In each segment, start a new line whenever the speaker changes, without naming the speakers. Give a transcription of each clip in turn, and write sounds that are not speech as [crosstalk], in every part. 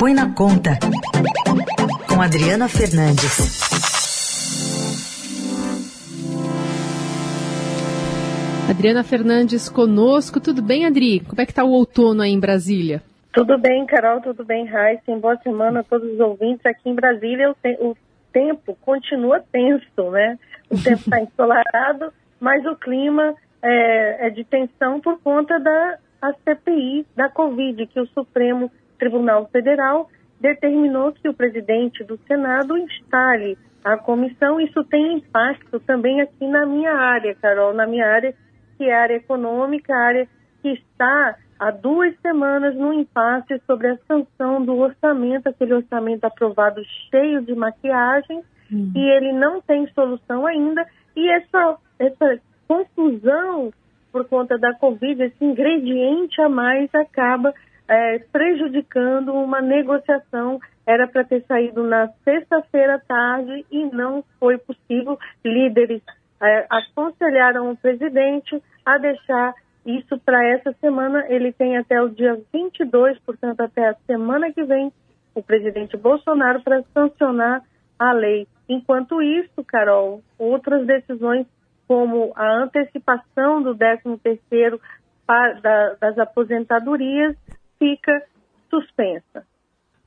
Põe na Conta, com Adriana Fernandes.
Adriana Fernandes conosco. Tudo bem, Adri? Como é que está o outono aí em Brasília?
Tudo bem, Carol, tudo bem, Raíssa. Boa semana a todos os ouvintes. Aqui em Brasília o, te o tempo continua tenso, né? O tempo está [laughs] ensolarado, mas o clima é, é, de tensão por conta da CPI da Covid, que o Supremo Tribunal Federal determinou que o presidente do Senado instale a comissão. Isso tem impacto também aqui na minha área, Carol, na minha área, que é a área econômica, a área que está há duas semanas no impasse sobre a sanção do orçamento, aquele orçamento aprovado cheio de maquiagem, uhum. e ele não tem solução ainda. E essa, essa confusão por conta da Covid, esse ingrediente a mais acaba é, prejudicando uma negociação. Era para ter saído na sexta-feira à tarde e não foi possível. Líderes é, aconselharam o presidente a deixar isso para essa semana. Ele tem até o dia 22, portanto, até a semana que vem, o presidente Bolsonaro para sancionar a lei. Enquanto isso, Carol, outras decisões como a antecipação do 13º das aposentadorias fica suspensa.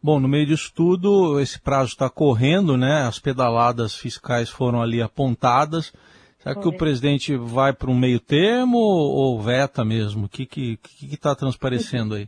Bom, no meio disso tudo, esse prazo está correndo, né? As pedaladas fiscais foram ali apontadas. Será que o presidente vai para um meio termo ou, veta mesmo? O que está que, que tá transparecendo aí?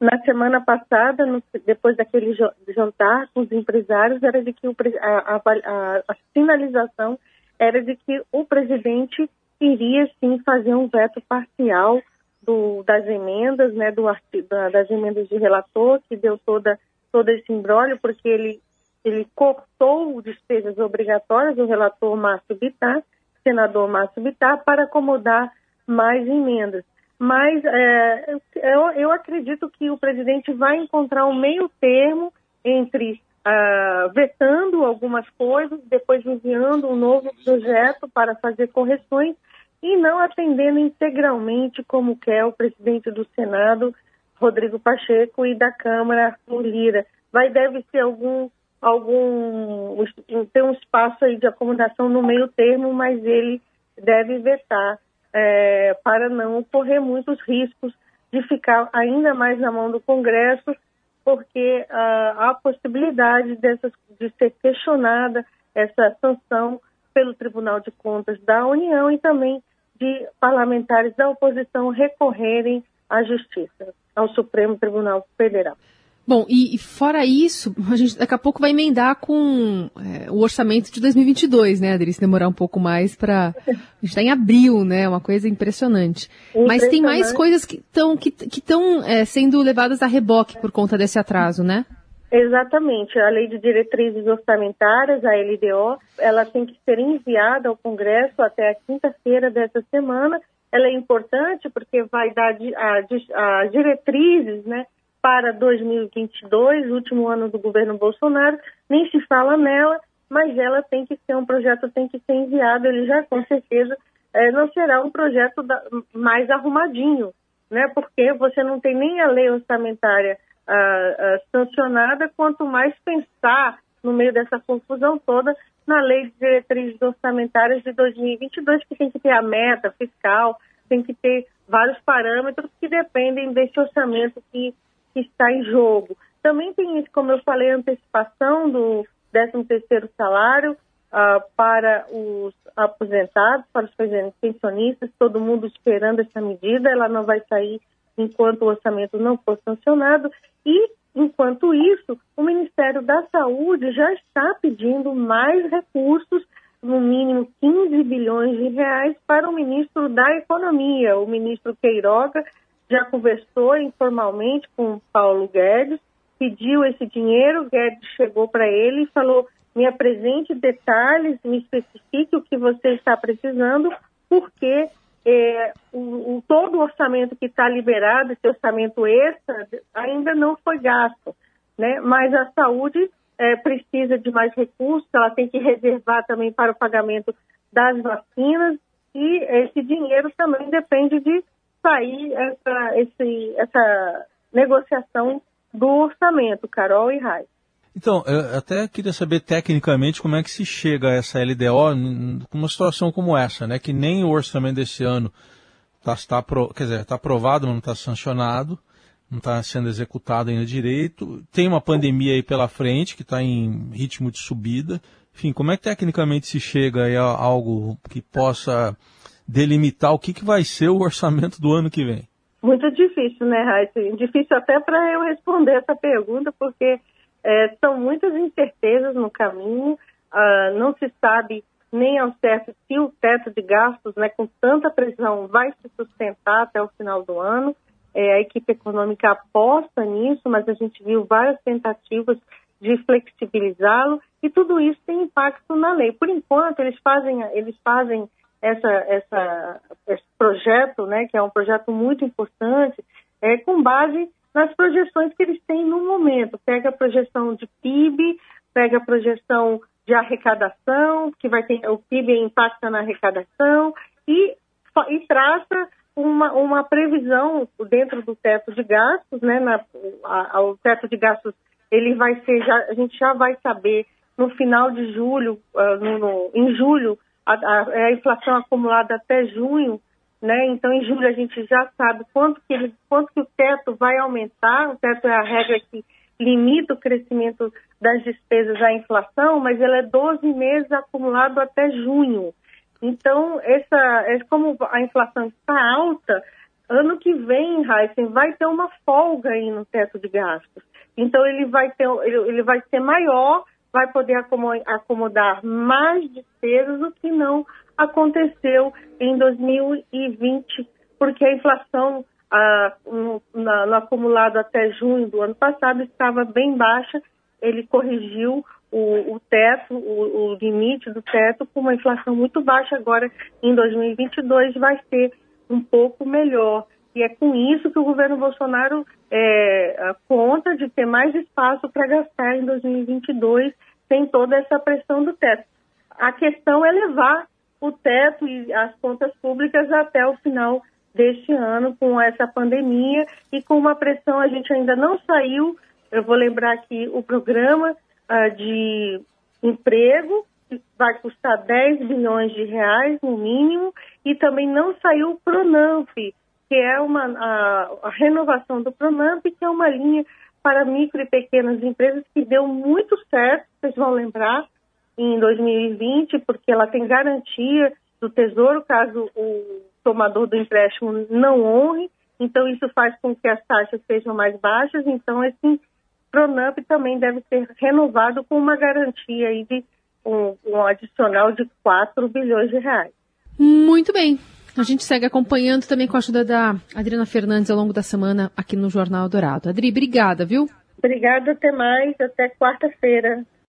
Na semana passada, no, depois daquele jantar com os empresários, era de que o, a, a, a sinalização era de que o presidente iria sim fazer um veto parcial do, das emendas, né, do, da, das emendas de relator, que deu toda, todo esse embrólio, porque ele, ele cortou despesas obrigatórias, o relator Márcio Bittar, senador Márcio Bittar, para acomodar mais emendas. Mas é, eu, eu acredito que o presidente vai encontrar um meio termo entre uh, vetando algumas coisas, depois enviando um novo projeto para fazer correções e não atendendo integralmente como quer o presidente do Senado, Rodrigo Pacheco, e da Câmara, Arthur Lira. Vai, deve ser algum, algum, ter um espaço aí de acomodação no meio termo, mas ele deve vetar é, para não correr muitos riscos de ficar ainda mais na mão do Congresso porque uh, há a possibilidade dessas, de ser questionada essa sanção pelo Tribunal de Contas da União e também de parlamentares da oposição recorrerem à Justiça, ao Supremo Tribunal Federal.
Bom, e, fora isso, a gente daqui a pouco vai emendar com é, o orçamento de 2022, né, Adri? Se demorar um pouco mais para. A gente está em abril, né? Uma coisa impressionante. impressionante. Mas tem mais coisas que estão que, que é, sendo levadas a reboque por conta desse atraso, né?
Exatamente. A Lei de Diretrizes Orçamentárias, a LDO, ela tem que ser enviada ao Congresso até a quinta-feira dessa semana. Ela é importante porque vai dar as diretrizes, né? para 2022, último ano do governo Bolsonaro, nem se fala nela, mas ela tem que ser um projeto, tem que ser enviado, ele já com certeza é, não será um projeto da, mais arrumadinho, né? Porque você não tem nem a lei orçamentária ah, ah, sancionada, quanto mais pensar no meio dessa confusão toda na lei de diretrizes orçamentárias de 2022, que tem que ter a meta fiscal, tem que ter vários parâmetros que dependem desse orçamento que que está em jogo. Também tem, como eu falei, a antecipação do 13º salário uh, para os aposentados, para os pensionistas, todo mundo esperando essa medida, ela não vai sair enquanto o orçamento não for sancionado. E, enquanto isso, o Ministério da Saúde já está pedindo mais recursos, no mínimo 15 bilhões de reais, para o ministro da Economia, o ministro Queiroga, já conversou informalmente com Paulo Guedes, pediu esse dinheiro, Guedes chegou para ele e falou: me apresente detalhes, me especifique o que você está precisando, porque é, o, o, todo o orçamento que está liberado, esse orçamento extra, ainda não foi gasto. Né? Mas a saúde é, precisa de mais recursos, ela tem que reservar também para o pagamento das vacinas e esse dinheiro também depende de sair essa, esse, essa negociação do orçamento, Carol e Rai.
Então, eu até queria saber tecnicamente como é que se chega a essa LDO com uma situação como essa, né? Que nem o orçamento desse ano está tá, quer dizer, tá aprovado, mas não está sancionado, não está sendo executado ainda direito. Tem uma pandemia aí pela frente que está em ritmo de subida. Enfim, como é que tecnicamente se chega a algo que possa delimitar o que, que vai ser o orçamento do ano que vem?
Muito difícil, né, Raíssa? Difícil até para eu responder essa pergunta, porque é, são muitas incertezas no caminho, uh, não se sabe nem ao certo se o teto de gastos, né, com tanta pressão, vai se sustentar até o final do ano. É, a equipe econômica aposta nisso, mas a gente viu várias tentativas de flexibilizá-lo e tudo isso tem impacto na lei. Por enquanto, eles fazem, eles fazem essa, essa, esse projeto, né, que é um projeto muito importante, é, com base nas projeções que eles têm no momento. Pega a projeção de PIB, pega a projeção de arrecadação, que vai ter o PIB impacta na arrecadação e, e traça uma, uma previsão dentro do teto de gastos, né? Na, a, a, o teto de gastos ele vai ser já a gente já vai saber no final de julho, uh, no, no, em julho a, a, a inflação acumulada até junho né? Então, em julho a gente já sabe quanto que, ele, quanto que o teto vai aumentar. O teto é a regra que limita o crescimento das despesas à inflação, mas ela é 12 meses acumulado até junho. Então, essa, é como a inflação está alta, ano que vem, Heisen, vai ter uma folga aí no teto de gastos. Então, ele vai, ter, ele, vai ser maior, vai poder acomodar mais despesas, o que não aconteceu em 2020, porque a inflação ah, no, no, acumulado até junho do ano passado estava bem baixa, ele corrigiu o, o teto, o, o, limite do teto, com uma inflação muito baixa. Agora, em 2022, vai ser um pouco melhor. E é com isso que o governo Bolsonaro é, conta de ter mais espaço para gastar em 2022, sem toda essa pressão do teto. A questão é levar o teto e as contas públicas até o final deste ano com essa pandemia. E com uma pressão a gente ainda não saiu. Eu vou lembrar aqui o programa uh, de emprego que vai custar 10 bilhões de reais no mínimo. E também não saiu o Pronamp, que é uma a, a renovação do Pronamp, que é uma linha para micro e pequenas empresas que deu muito certo, vocês vão lembrar, em 2020, porque ela tem garantia do Tesouro caso o tomador do empréstimo não honre, então isso faz com que as taxas sejam mais baixas, então esse Pronamp também deve ser renovado com uma garantia aí de um, um adicional de 4 bilhões de reais.
Muito bem. A gente segue acompanhando também com a ajuda da Adriana Fernandes ao longo da semana aqui no Jornal Dourado. Adri, obrigada, viu?
Obrigada, até mais, até quarta-feira.